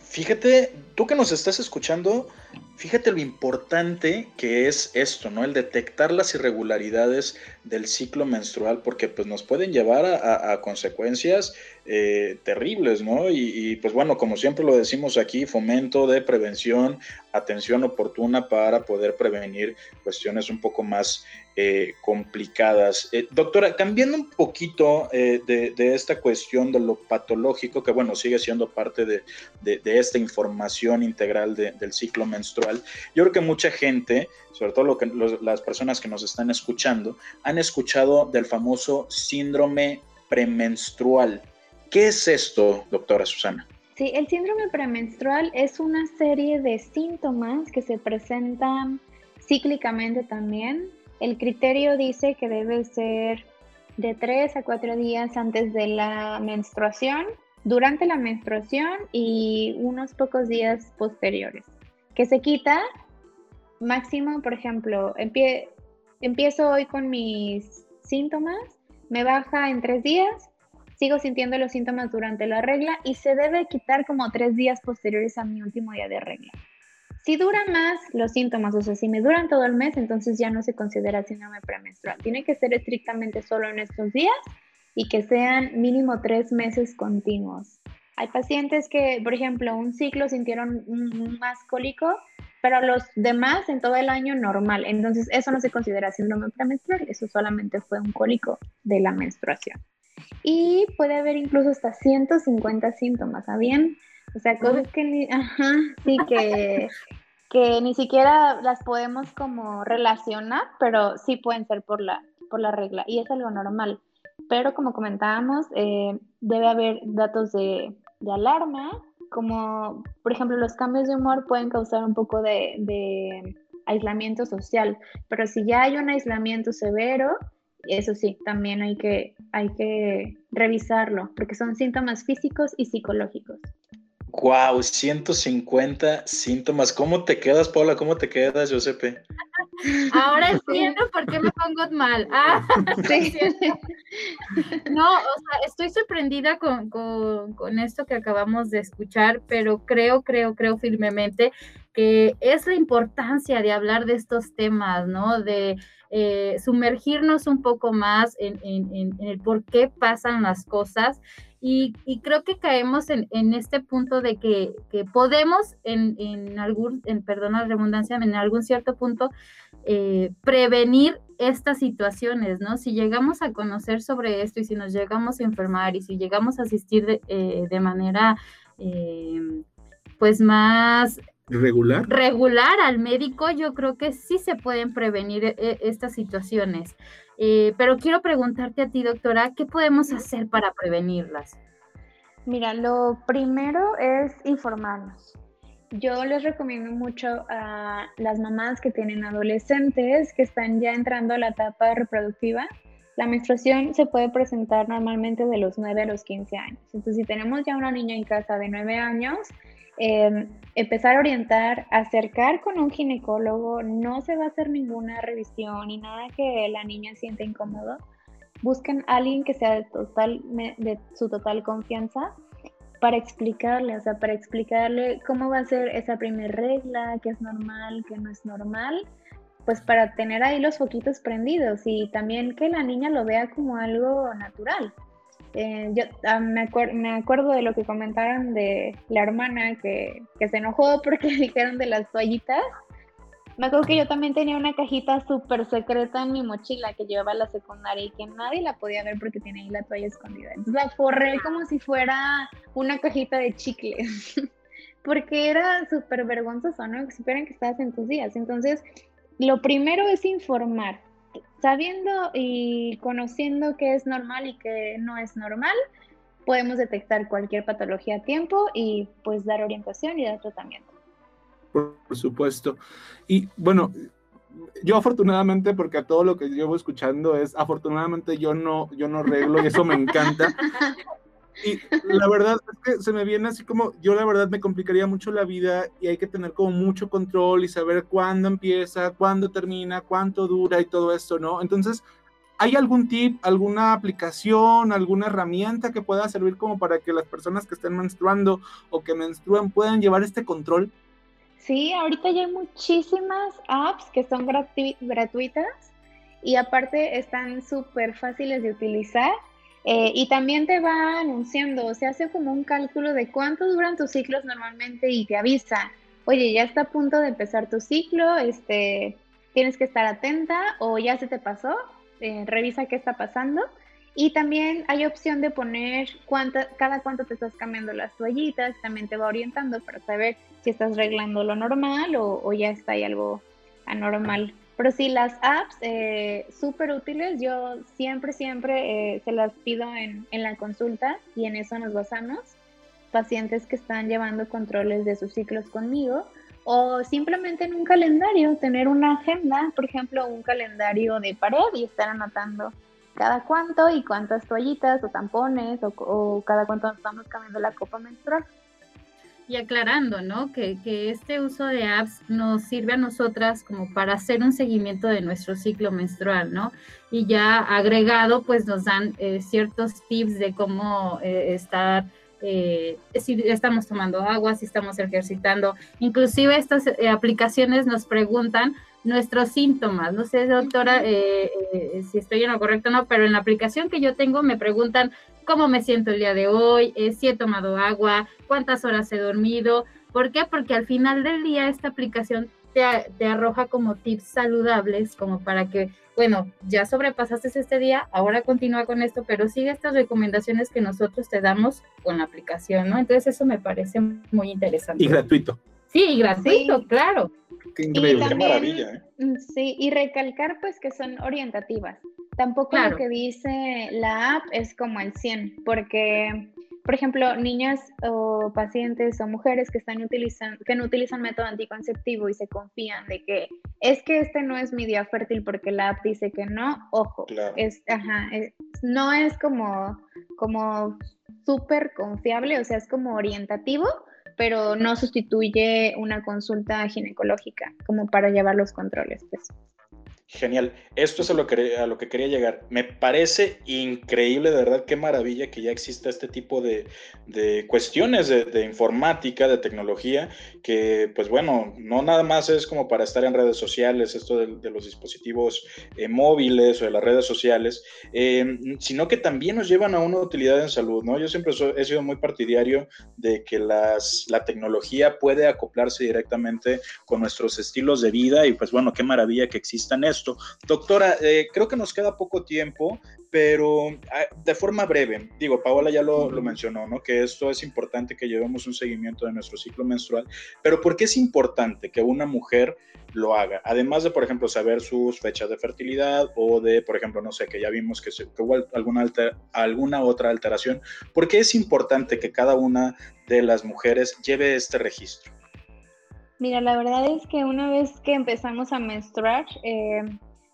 fíjate, tú que nos estás escuchando, fíjate lo importante que es esto, ¿no? El detectar las irregularidades del ciclo menstrual, porque pues nos pueden llevar a, consecuencias eh, terribles, ¿no? Y, pues bueno, como siempre lo decimos aquí, fomento de prevención, atención oportuna para poder prevenir cuestiones un poco más eh, complicadas. Eh, doctora, cambiando un poquito eh, de, esta cuestión de lo patológico, que bueno, sigue siendo parte de, esta información integral del ciclo menstrual, yo creo que mucha gente, sobre todo lo que, las personas que nos están escuchando, han escuchado del famoso síndrome premenstrual. ¿Qué es esto, doctora Susana? Sí, el síndrome premenstrual es una serie de síntomas que se presentan cíclicamente también el criterio dice que debe ser de 3 a 4 días antes de la menstruación, durante la menstruación y unos pocos días posteriores. Que se quita máximo, por ejemplo, empiezo hoy con mis síntomas, me baja en 3 días, sigo sintiendo los síntomas durante la regla y se debe quitar como 3 días posteriores a mi último día de regla. Si duran más los síntomas, o sea, si me duran todo el mes, entonces ya no se considera síndrome premenstrual. Tiene que ser estrictamente solo en estos días y que sean mínimo tres meses continuos. Hay pacientes que, por ejemplo, un ciclo sintieron más cólico, pero los demás en todo el año normal. Entonces, eso no se considera síndrome premenstrual, eso solamente fue un cólico de la menstruación. Y puede haber incluso hasta 150 síntomas, ¿sabían? O sea, cosas que ni, ajá, sí, que, [laughs] que ni siquiera las podemos como relacionar, pero sí pueden ser por la, por la regla, y es algo normal. Pero como comentábamos, eh, debe haber datos de, de alarma, como por ejemplo los cambios de humor pueden causar un poco de, aislamiento social, pero si ya hay un aislamiento severo, eso sí, también hay que, hay que revisarlo, porque son síntomas físicos y psicológicos. Wow, 150 síntomas. ¿Cómo te quedas, Paula? ¿Cómo te quedas, Josepe? Ahora [laughs] entiendo por qué me pongo mal. [laughs] Ah, [laughs] no, o sea, estoy sorprendida con, con, esto que acabamos de escuchar, pero creo, creo, creo firmemente que es la importancia de hablar de estos temas, ¿no? De eh, sumergirnos un poco más en, en, el por qué pasan las cosas y, creo que caemos en, este punto de que, podemos, en, algún, en, perdón la redundancia, en algún cierto punto, eh, prevenir estas situaciones, ¿no? Si llegamos a conocer sobre esto y si nos llegamos a enfermar y si llegamos a asistir de, eh, manera, eh, pues más regular. Regular al médico, yo creo que sí se pueden prevenir estas situaciones. Eh, pero quiero preguntarte a ti, doctora, ¿qué podemos hacer para prevenirlas? Mira, lo primero es informarnos. Yo les recomiendo mucho a las mamás que tienen adolescentes que están ya entrando a la etapa reproductiva. La menstruación se puede presentar normalmente de los 9 a los 15 años. Entonces, si tenemos ya una niña en casa de 9 años, Em, empezar a orientar, acercar con un ginecólogo, no se va a hacer ninguna revisión ni nada que la niña sienta incómodo. Busquen a alguien que sea de, total, de su total confianza para explicarle, o sea, para explicarle cómo va a ser esa primera regla, qué es normal, qué no es normal, pues para tener ahí los foquitos prendidos y también que la niña lo vea como algo natural. Eh, yo ah, me, me, acuerdo de lo que comentaron de la hermana que, que, se enojó porque [laughs] dijeron de las toallitas. Me acuerdo que yo también tenía una cajita súper secreta en mi mochila que llevaba a la secundaria y que nadie la podía ver porque tenía ahí la toalla escondida. Entonces la forré como si fuera una cajita de chicles. [laughs] porque era súper vergonzoso, ¿no? Que supieran que estabas en tus días. Entonces, lo primero es informar sabiendo y conociendo qué es normal y qué no es normal, podemos detectar cualquier patología a tiempo y pues dar orientación y dar tratamiento. Por, supuesto. Y bueno, yo afortunadamente, porque a todo lo que llevo escuchando es, afortunadamente yo no, yo no arreglo y eso me encanta. [laughs] Y la verdad es que se me viene así como, yo la verdad me complicaría mucho la vida y hay que tener como mucho control y saber cuándo empieza, cuándo termina, cuánto dura y todo esto, ¿no? Entonces, ¿hay algún tip, alguna aplicación, alguna herramienta que pueda servir como para que las personas que estén menstruando o que menstruen puedan llevar este control? Sí, ahorita ya hay muchísimas apps que son gratuitas y aparte están súper fáciles de utilizar eh, y también te va anunciando, se hace como un cálculo de cuánto duran tus ciclos normalmente y te avisa, oye, ya está a punto de empezar tu ciclo, este, tienes que estar atenta o ya se te pasó, eh, revisa qué está pasando. Y también hay opción de poner cuánta, cada cuánto te estás cambiando las toallitas, también te va orientando para saber si estás arreglando lo normal o, o ya está algo anormal. Pero sí, las apps eh, súper útiles, yo siempre, siempre eh, se las pido en, en, la consulta y en eso nos basamos. Pacientes que están llevando controles de sus ciclos conmigo o simplemente en un calendario, tener una agenda, por ejemplo, un calendario de pared y estar anotando cada cuánto y cuántas toallitas o tampones o, o cada cuánto estamos cambiando la copa menstrual y aclarando, ¿no? Que, este uso de apps nos sirve a nosotras como para hacer un seguimiento de nuestro ciclo menstrual, ¿no? Y ya agregado, pues nos dan eh, ciertos tips de cómo eh, estar, eh, si estamos tomando agua, si estamos ejercitando. Inclusive estas aplicaciones nos preguntan nuestros síntomas. No sé, doctora, si estoy en lo correcto o no, pero en la aplicación que yo tengo me preguntan cómo me siento el día de hoy, eh, si he tomado agua, cuántas horas he dormido. ¿Por qué? Porque al final del día esta aplicación te, te arroja como tips saludables, como para que, bueno, ya sobrepasaste este día, ahora continúa con esto, pero sigue estas recomendaciones que nosotros te damos con la aplicación, ¿no? Entonces eso me parece muy interesante. Y gratuito. Sí, y gratuito, claro. Qué Y increíble. Qué también, maravilla, ¿eh? mm, Sí, y recalcar pues que son orientativas. Tampoco Claro. lo que dice la app es como el 100, porque, por ejemplo, niñas o pacientes o mujeres que están utilizando, que no utilizan método anticonceptivo y se confían de que es que este no es mi día fértil porque la app dice que no, ojo, Claro. es, ajá, es- no es como, como súper confiable, o sea, es como orientativo, pero no sustituye una consulta ginecológica como para llevar los controles, pues. Genial. Esto es a lo, que, a lo que quería llegar. Me parece increíble, de verdad, qué maravilla que ya exista este tipo de, de cuestiones de, informática, de tecnología, que pues bueno, no nada más es como para estar en redes sociales, esto de, los dispositivos eh, móviles o de las redes sociales, eh, sino que también nos llevan a una utilidad en salud, ¿no? Yo siempre he sido muy partidario de que las, la tecnología puede acoplarse directamente con nuestros estilos de vida y pues bueno, qué maravilla que existan esto. Doctora, eh, creo que nos queda poco tiempo, pero ah, de forma breve, digo, Paola ya lo, lo mencionó, ¿no? Que esto es importante que llevemos un seguimiento de nuestro ciclo menstrual, pero ¿por qué es importante que una mujer lo haga? Además de, por ejemplo, saber sus fechas de fertilidad o de, por ejemplo, no sé, que ya vimos que, se, que hubo alguna, alter, alguna otra alteración, ¿por qué es importante que cada una de las mujeres lleve este registro? Mira, la verdad es que una vez que empezamos a menstruar, eh,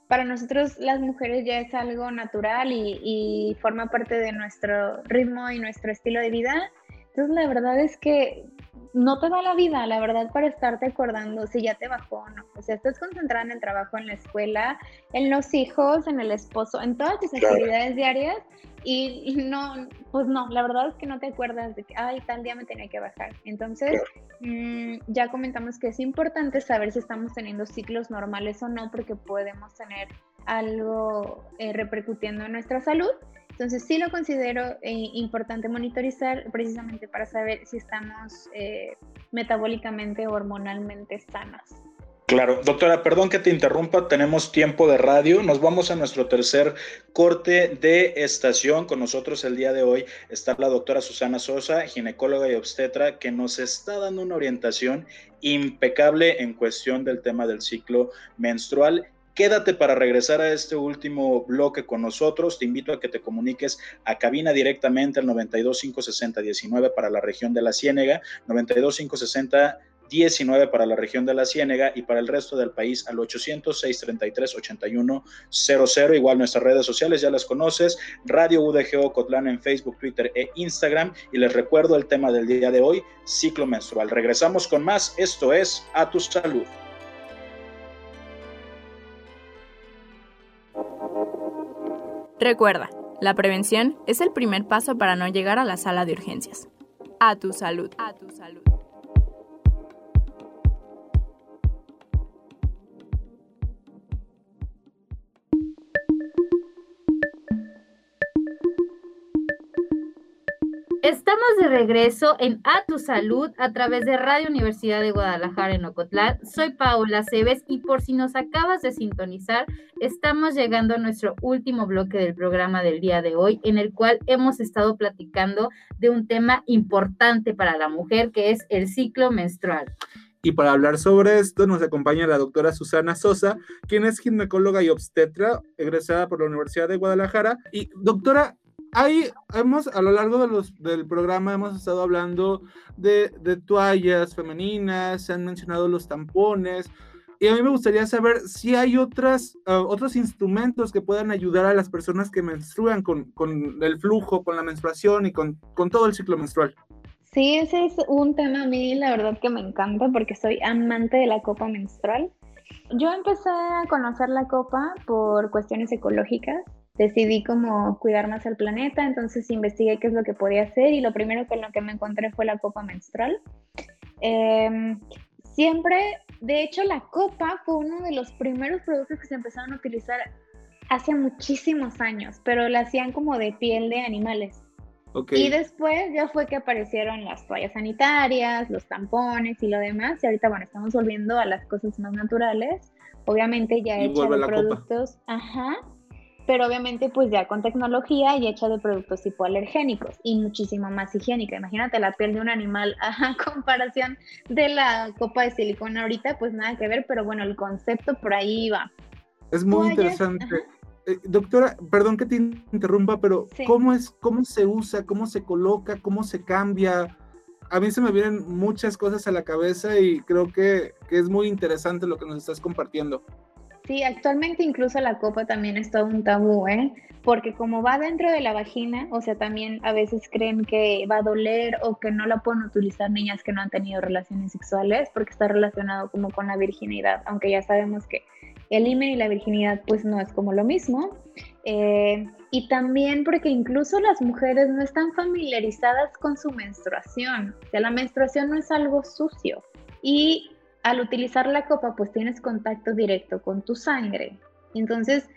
para nosotros las mujeres ya es algo natural y, y, forma parte de nuestro ritmo y nuestro estilo de vida. Entonces la verdad es que no te da la vida, la verdad, para estarte acordando si ya te bajó o no. O sea, estás concentrada en el trabajo, en la escuela, en los hijos, en el esposo, en todas tus Claro. actividades diarias y no, pues no, la verdad es que no te acuerdas de que, ay, tal día me tenía que bajar. Entonces, Claro. mm, ya comentamos que es importante saber si estamos teniendo ciclos normales o no, porque podemos tener algo eh, repercutiendo en nuestra salud. Entonces, sí lo considero eh, importante monitorizar precisamente para saber si estamos eh, metabólicamente o hormonalmente sanas. Claro, doctora, perdón que te interrumpa, tenemos tiempo de radio, nos vamos a nuestro tercer corte de estación. Con nosotros el día de hoy está la doctora Susana Sosa, ginecóloga y obstetra, que nos está dando una orientación impecable en cuestión del tema del ciclo menstrual. Quédate para regresar a este último bloque con nosotros. Te invito a que te comuniques a cabina directamente al 92 560 19 para la región de la Ciénega, 92 560 19 para la región de la Ciénega y para el resto del país al 800-633-8100. Igual nuestras redes sociales ya las conoces, Radio UDG Cotlán en Facebook, Twitter e Instagram. Y les recuerdo el tema del día de hoy, ciclo menstrual. Regresamos con más. Esto es A Tu Salud. Recuerda, la prevención es el primer paso para no llegar a la sala de urgencias. A tu salud. A tu salud. Regreso en A Tu Salud a través de Radio Universidad de Guadalajara en Ocotlán. Soy Paola Cebes y por si nos acabas de sintonizar, estamos llegando a nuestro último bloque del programa del día de hoy, en el cual hemos estado platicando de un tema importante para la mujer, que es el ciclo menstrual. Y para hablar sobre esto nos acompaña la doctora Susana Sosa, quien es ginecóloga y obstetra, egresada por la Universidad de Guadalajara. Y doctora, ahí hemos, a lo largo de los, del programa, hemos estado hablando de, de toallas femeninas, se han mencionado los tampones. Y a mí me gustaría saber si hay otras, uh, otros instrumentos que puedan ayudar a las personas que menstruan con, con el flujo, con la menstruación y con, con todo el ciclo menstrual. Sí, ese es un tema a mí, la verdad que me encanta porque soy amante de la copa menstrual. Yo empecé a conocer la copa por cuestiones ecológicas. Decidí como cuidar más al planeta, entonces investigué qué es lo que podía hacer y lo primero con lo que me encontré fue la copa menstrual. Eh, siempre, de hecho, la copa fue uno de los primeros productos que se empezaron a utilizar hace muchísimos años, pero la hacían como de piel de animales. Y después ya fue que aparecieron las toallas sanitarias, los tampones y lo demás. Y ahorita, bueno, estamos volviendo a las cosas más naturales. Obviamente ya hecha de productos, ajá, pero obviamente pues ya con tecnología y hecha de productos hipoalergénicos y muchísimo más higiénica. Imagínate la piel de un animal [laughs] a comparación de la copa de silicona ahorita, pues nada que ver, pero bueno, el concepto por ahí va. Es muy interesante. Eh, doctora, perdón que te interrumpa, pero ¿cómo es, cómo se usa, cómo se coloca, cómo se cambia? A mí se me vienen muchas cosas a la cabeza y creo que, que es muy interesante lo que nos estás compartiendo. Sí, actualmente incluso la copa también es todo un tabú, ¿eh? Porque como va dentro de la vagina, o sea, también a veces creen que va a doler o que no la pueden utilizar niñas que no han tenido relaciones sexuales porque está relacionado como con la virginidad, aunque ya sabemos que el himen y la virginidad pues no es como lo mismo. Eh, y también porque incluso las mujeres no están familiarizadas con su menstruación. O sea, la menstruación no es algo sucio. Y al utilizar la copa pues tienes contacto directo con tu sangre. Entonces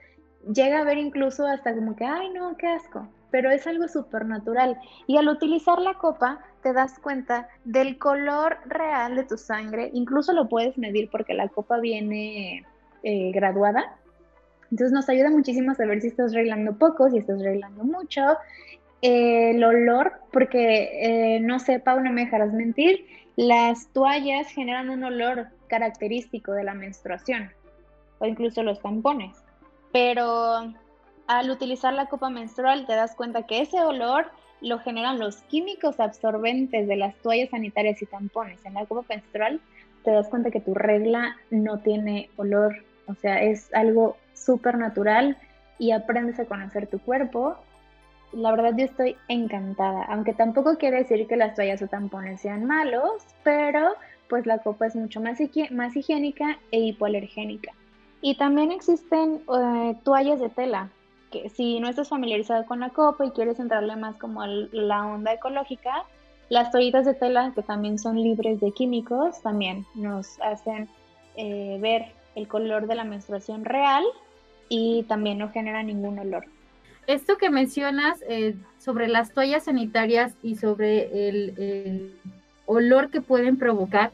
llega a ver incluso hasta como que, ay no, qué asco. Pero es algo súper natural. Y al utilizar la copa te das cuenta del color real de tu sangre. Incluso lo puedes medir porque la copa viene eh, graduada. Entonces nos ayuda muchísimo a saber si estás reglando poco, si estás reglando mucho. Eh, el olor, porque eh, no sé, Pau, no me dejarás mentir, las toallas generan un olor característico de la menstruación, o incluso los tampones. Pero al utilizar la copa menstrual te das cuenta que ese olor lo generan los químicos absorbentes de las toallas sanitarias y tampones. En la copa menstrual te das cuenta que tu regla no tiene olor o sea, es algo súper natural y aprendes a conocer tu cuerpo. La verdad yo estoy encantada, aunque tampoco quiere decir que las toallas o tampones sean malos, pero pues la copa es mucho más, más higiénica e hipoalergénica. Y también existen eh, toallas de tela, que si no estás familiarizado con la copa y quieres entrarle más como a la onda ecológica, las toallitas de tela, que también son libres de químicos, también nos hacen eh, ver el color de la menstruación real y también no genera ningún olor. Esto que mencionas eh, sobre las toallas sanitarias y sobre el, olor que pueden provocar,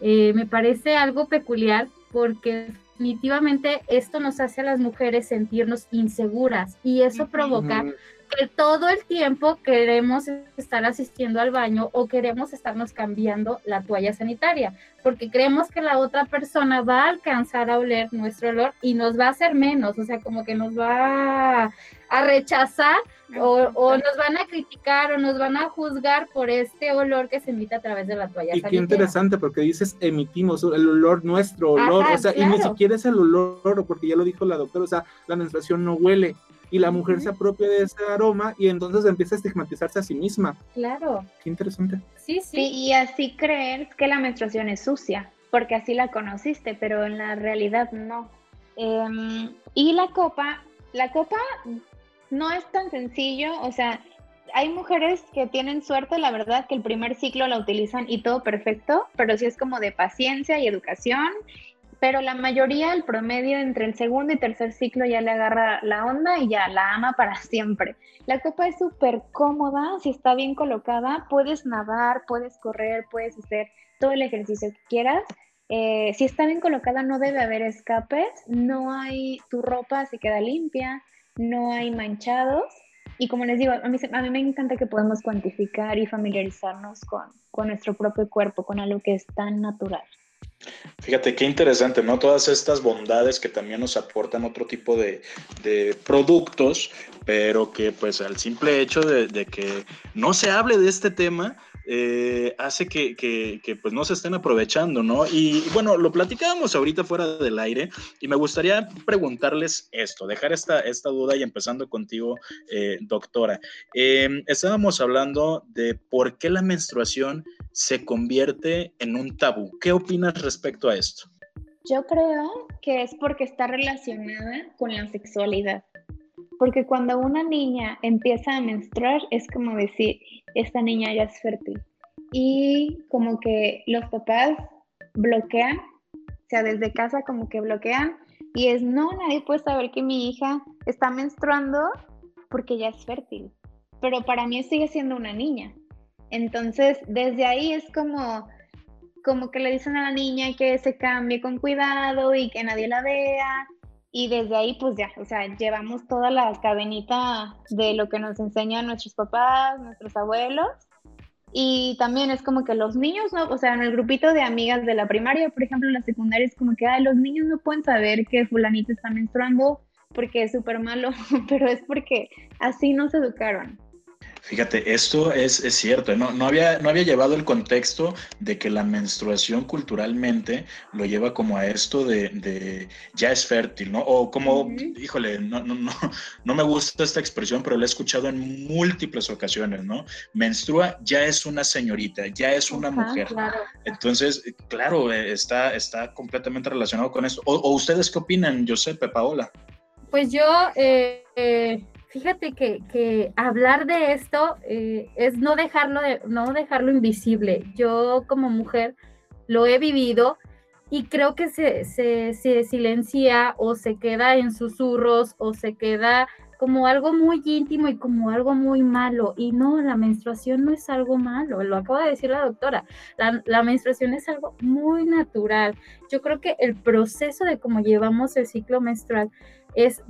eh, me parece algo peculiar porque definitivamente esto nos hace a las mujeres sentirnos inseguras y eso provoca que todo el tiempo queremos estar asistiendo al baño o queremos estarnos cambiando la toalla sanitaria, porque creemos que la otra persona va a alcanzar a oler nuestro olor y nos va a hacer menos, o sea, como que nos va a rechazar o, nos van a criticar o nos van a juzgar por este olor que se emite a través de la toalla. Y qué interesante, porque dices emitimos el olor, nuestro olor, o sea, y ni siquiera es el olor, porque ya lo dijo la doctora, o sea, la menstruación no huele, y la mujer se apropia de ese aroma y entonces empieza a estigmatizarse a sí misma. Claro. Qué interesante. Sí, sí. y así creer que la menstruación es sucia, porque así la conociste, pero en la realidad no. Em, y la copa, la copa no es tan sencillo, o sea, hay mujeres que tienen suerte, la verdad, que el primer ciclo la utilizan y todo perfecto, pero sí es como de paciencia y educación pero la mayoría, el promedio entre el segundo y tercer ciclo ya le agarra la onda y ya la ama para siempre. La copa es súper cómoda, si está bien colocada, puedes nadar, puedes correr, puedes hacer todo el ejercicio que quieras. Eh, si está bien colocada no debe haber escapes, no hay, tu ropa se queda limpia, no hay manchados. Y como les digo, a mí, a mí me encanta que podemos cuantificar y familiarizarnos con, con nuestro propio cuerpo, con algo que es tan natural. Fíjate qué interesante, ¿no? Todas estas bondades que también nos aportan otro tipo de, productos, pero que pues al simple hecho de, que no se hable de este tema, eh, hace que, pues no se estén aprovechando, ¿no? Y bueno, lo platicábamos ahorita fuera del aire y me gustaría preguntarles esto, dejar esta, duda y empezando contigo, eh, doctora. Em, estábamos hablando de por qué la menstruación se convierte en un tabú. ¿Qué opinas respecto a esto? Yo creo que es porque está relacionada con la sexualidad. Porque cuando una niña empieza a menstruar es como decir, esta niña ya es fértil. Y como que los papás bloquean, o sea, desde casa como que bloquean y es, no, nadie puede saber que mi hija está menstruando porque ya es fértil. pero para mí sigue siendo una niña. Entonces, desde ahí es como, como que le dicen a la niña que se cambie con cuidado y que nadie la vea. Y desde ahí, pues ya, o sea, llevamos toda la cadenita de lo que nos enseñan nuestros papás, nuestros abuelos. Y también es como que los niños, ¿no? O sea, en el grupito de amigas de la primaria, por ejemplo, en la secundaria, es como que, ay, los niños no pueden saber que fulanito está menstruando porque es súper malo, [laughs] pero es porque así nos educaron. Fíjate, esto es, cierto, ¿no? No, había, no había llevado el contexto de que la menstruación culturalmente lo lleva como a esto de, ya es fértil, ¿no? O como, híjole, no, no, no, [laughs] no me gusta esta expresión, pero la he escuchado en múltiples ocasiones, ¿no? Menstrua ya es una señorita, ya es una mujer. Entonces, claro, está, está completamente relacionado con esto. O, ustedes qué opinan, Giuseppe, Paola? Pues yo... Eh, eh, fíjate que, hablar de esto eh, es no dejarlo, de, no dejarlo invisible. Yo como mujer lo he vivido y creo que se, se, silencia o se queda en susurros o se queda como algo muy íntimo y como algo muy malo. Y no, la menstruación no es algo malo, lo acaba de decir la doctora. La, la, menstruación es algo muy natural. Yo creo que el proceso de cómo llevamos el ciclo menstrual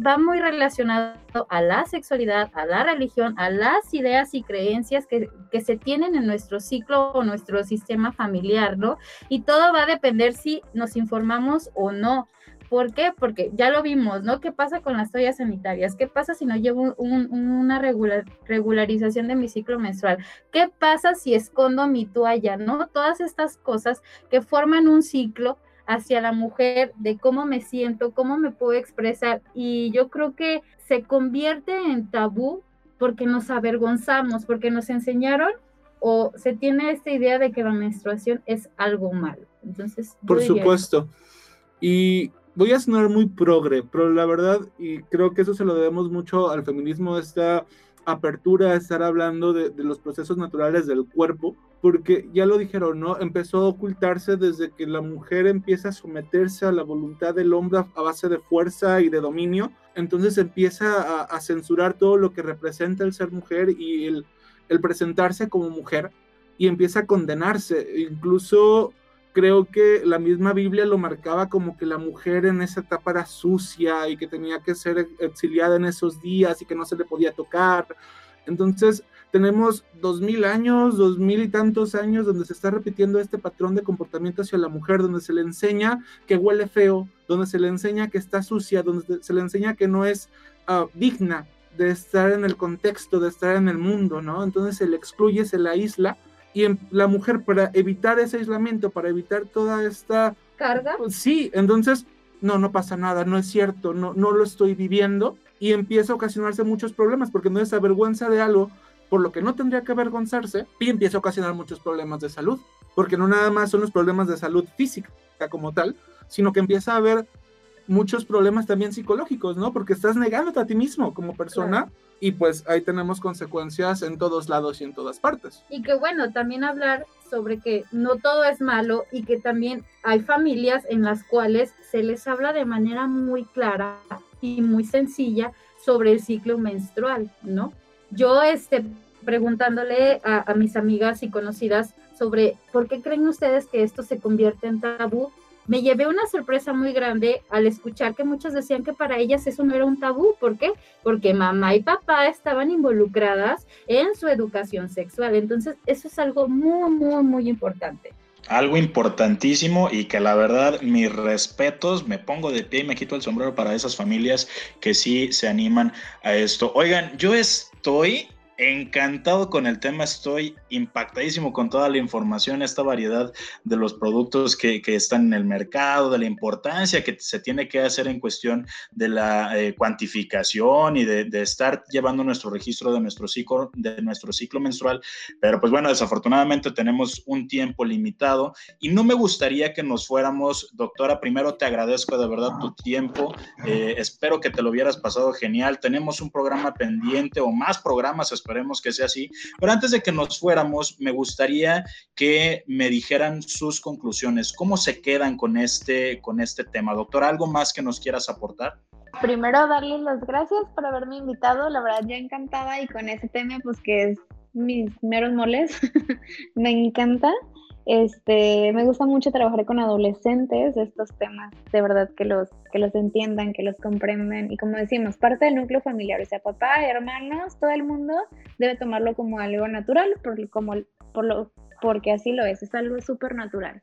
va muy relacionado a la sexualidad, a la religión, a las ideas y creencias que, se tienen en nuestro ciclo o nuestro sistema familiar, ¿no? Y todo va a depender si nos informamos o no. ¿Por qué? Porque ya lo vimos, ¿no? ¿Qué pasa con las toallas sanitarias? ¿Qué pasa si no llevo una regularización de mi ciclo menstrual? ¿Qué pasa si escondo mi toalla? ¿No? Todas estas cosas que forman un ciclo hacia la mujer, de cómo me siento, cómo me puedo expresar. Y yo creo que se convierte en tabú porque nos avergonzamos, porque nos enseñaron o se tiene esta idea de que la menstruación es algo malo. Entonces, por supuesto. Y voy a sonar muy progre, pero la verdad, y creo que eso se lo debemos mucho al feminismo, esta apertura a estar hablando de, los procesos naturales del cuerpo, porque ya lo dijeron, ¿no? Empezó a ocultarse desde que la mujer empieza a someterse a la voluntad del hombre a base de fuerza y de dominio, entonces empieza a, censurar todo lo que representa el ser mujer y el presentarse como mujer y empieza a condenarse, incluso creo que la misma Biblia lo marcaba como que la mujer en esa etapa era sucia y que tenía que ser exiliada en esos días y que no se le podía tocar. Entonces, tenemos dos mil años, dos mil y tantos años donde se está repitiendo este patrón de comportamiento hacia la mujer, donde se le enseña que huele feo, donde se le enseña que está sucia, donde se le enseña que no es ah, digna de estar en el contexto, de estar en el mundo, ¿no? Entonces se le excluye, se la aísla y la mujer para evitar ese aislamiento, para evitar toda esta carga. Pues sí, entonces no, no pasa nada, no es cierto, no, no lo estoy viviendo y empieza a ocasionarse muchos problemas porque no es avergüenza de algo por lo que no tendría que avergonzarse y empieza a ocasionar muchos problemas de salud, porque no nada más son los problemas de salud física como tal, sino que empieza a haber muchos problemas también psicológicos, ¿no? Porque estás negándote a ti mismo como persona y pues ahí tenemos consecuencias en todos lados y en todas partes. Y que bueno, también hablar sobre que no todo es malo y que también hay familias en las cuales se les habla de manera muy clara y muy sencilla sobre el ciclo menstrual, ¿no? Yo, este, preguntándole a, a mis amigas y conocidas sobre por qué creen ustedes que esto se convierte en tabú, me llevé una sorpresa muy grande al escuchar que muchas decían que para ellas eso no era un tabú. ¿Por qué? Porque mamá y papá estaban involucradas en su educación sexual. Entonces, eso es algo muy, muy, muy importante. Algo importantísimo y que la verdad, mis respetos, me pongo de pie y me quito el sombrero para esas familias que sí se animan a esto. Oigan, yo estoy encantado con el tema, estoy impactadísimo con toda la información, esta variedad de los productos que, están en el mercado, de la importancia que se tiene que hacer en cuestión de la eh, cuantificación y de, estar llevando nuestro registro de nuestro, ciclo, de nuestro ciclo menstrual. Pero pues bueno, desafortunadamente tenemos un tiempo limitado y no me gustaría que nos fuéramos, doctora, primero te agradezco de verdad tu tiempo, eh, espero que te lo hubieras pasado genial, tenemos un programa pendiente o más programas, esperemos que sea así. Pero antes de que nos fuéramos, me gustaría que me dijeran sus conclusiones. ¿Cómo se quedan con este, con este tema? Doctor, ¿algo más que nos quieras aportar? primero darles las gracias por haberme invitado, la verdad yo encantada y con ese tema pues que es mis meros moles, [laughs] me encanta. Este, me gusta mucho trabajar con adolescentes estos temas, de verdad que los, que los entiendan, que los comprendan y como decimos, parte del núcleo familiar, o sea, papá, hermanos, todo el mundo debe tomarlo como algo natural, por, como, por lo, porque así lo es, es algo súper natural.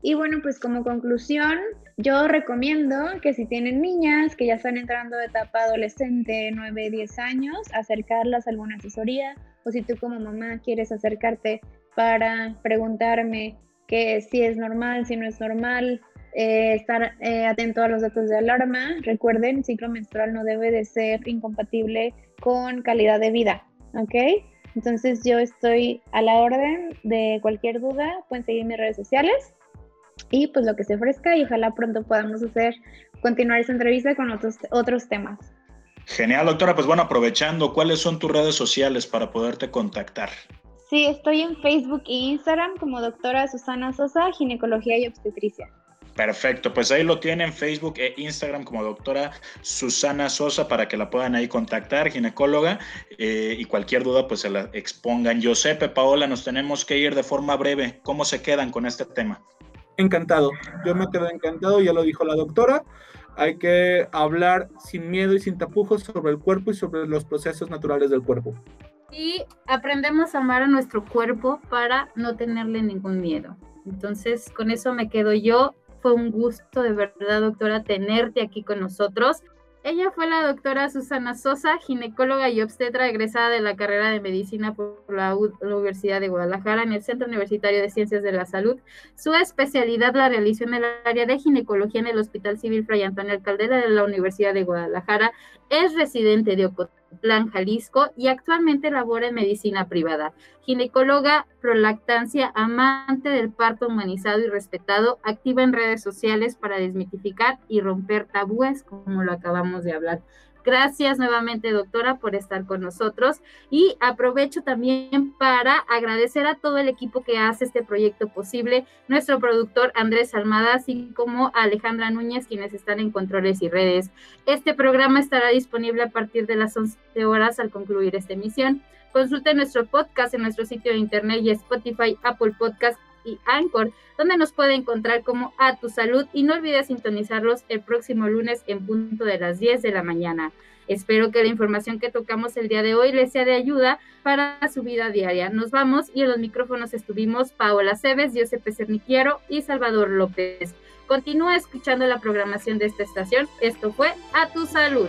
Y bueno, pues como conclusión, yo recomiendo que si tienen niñas que ya están entrando de etapa adolescente, 9, 10 años, acercarlas a alguna asesoría o si tú como mamá quieres acercarte para preguntarme que si es normal, si no es normal, eh, estar eh, atento a los datos de alarma. Recuerden, ciclo menstrual no debe de ser incompatible con calidad de vida, ¿ok? Entonces yo estoy a la orden de cualquier duda, pueden seguir mis redes sociales y pues lo que se ofrezca y ojalá pronto podamos hacer, continuar esa entrevista con otros, otros temas. Genial, doctora. Pues bueno, aprovechando, ¿cuáles son tus redes sociales para poderte contactar? Sí, estoy en Facebook e Instagram como doctora Susana Sosa, ginecología y obstetricia. Perfecto, pues ahí lo tienen Facebook e Instagram como doctora Susana Sosa para que la puedan ahí contactar, ginecóloga, eh, y cualquier duda pues se la expongan. Josepe, Paola, nos tenemos que ir de forma breve. ¿Cómo se quedan con este tema? Encantado, yo me quedo encantado, ya lo dijo la doctora. Hay que hablar sin miedo y sin tapujos sobre el cuerpo y sobre los procesos naturales del cuerpo y aprendemos a amar a nuestro cuerpo para no tenerle ningún miedo. Entonces, con eso me quedo yo. Fue un gusto de verdad, doctora, tenerte aquí con nosotros. Ella fue la doctora Susana Sosa, ginecóloga y obstetra egresada de la carrera de medicina por la, Universidad de Guadalajara en el Centro Universitario de Ciencias de la Salud. Su especialidad la realizó en el área de ginecología en el Hospital Civil Fray Antonio Alcaldera de la Universidad de Guadalajara. Es residente de Plan Jalisco y actualmente labora en medicina privada. Ginecóloga, prolactancia, amante del parto humanizado y respetado, activa en redes sociales para desmitificar y romper tabúes, como lo acabamos de hablar. Gracias nuevamente, doctora, por estar con nosotros. Y aprovecho también para agradecer a todo el equipo que hace este proyecto posible, nuestro productor Andrés Almada, así como Alejandra Núñez, quienes están en controles y redes. Este programa estará disponible a partir de las 11 horas al concluir esta emisión. Consulte nuestro podcast en nuestro sitio de internet y Spotify, Apple Podcast y Anchor, donde nos puede encontrar como A Tu Salud y no olvides sintonizarlos el próximo lunes en punto de las 10 de la mañana. Espero que la información que tocamos el día de hoy les sea de ayuda para su vida diaria. Nos vamos y en los micrófonos estuvimos Paola Cebes, Giuseppe Cerniquiero y Salvador López. Continúa escuchando la programación de esta estación. Esto fue A Tu Salud.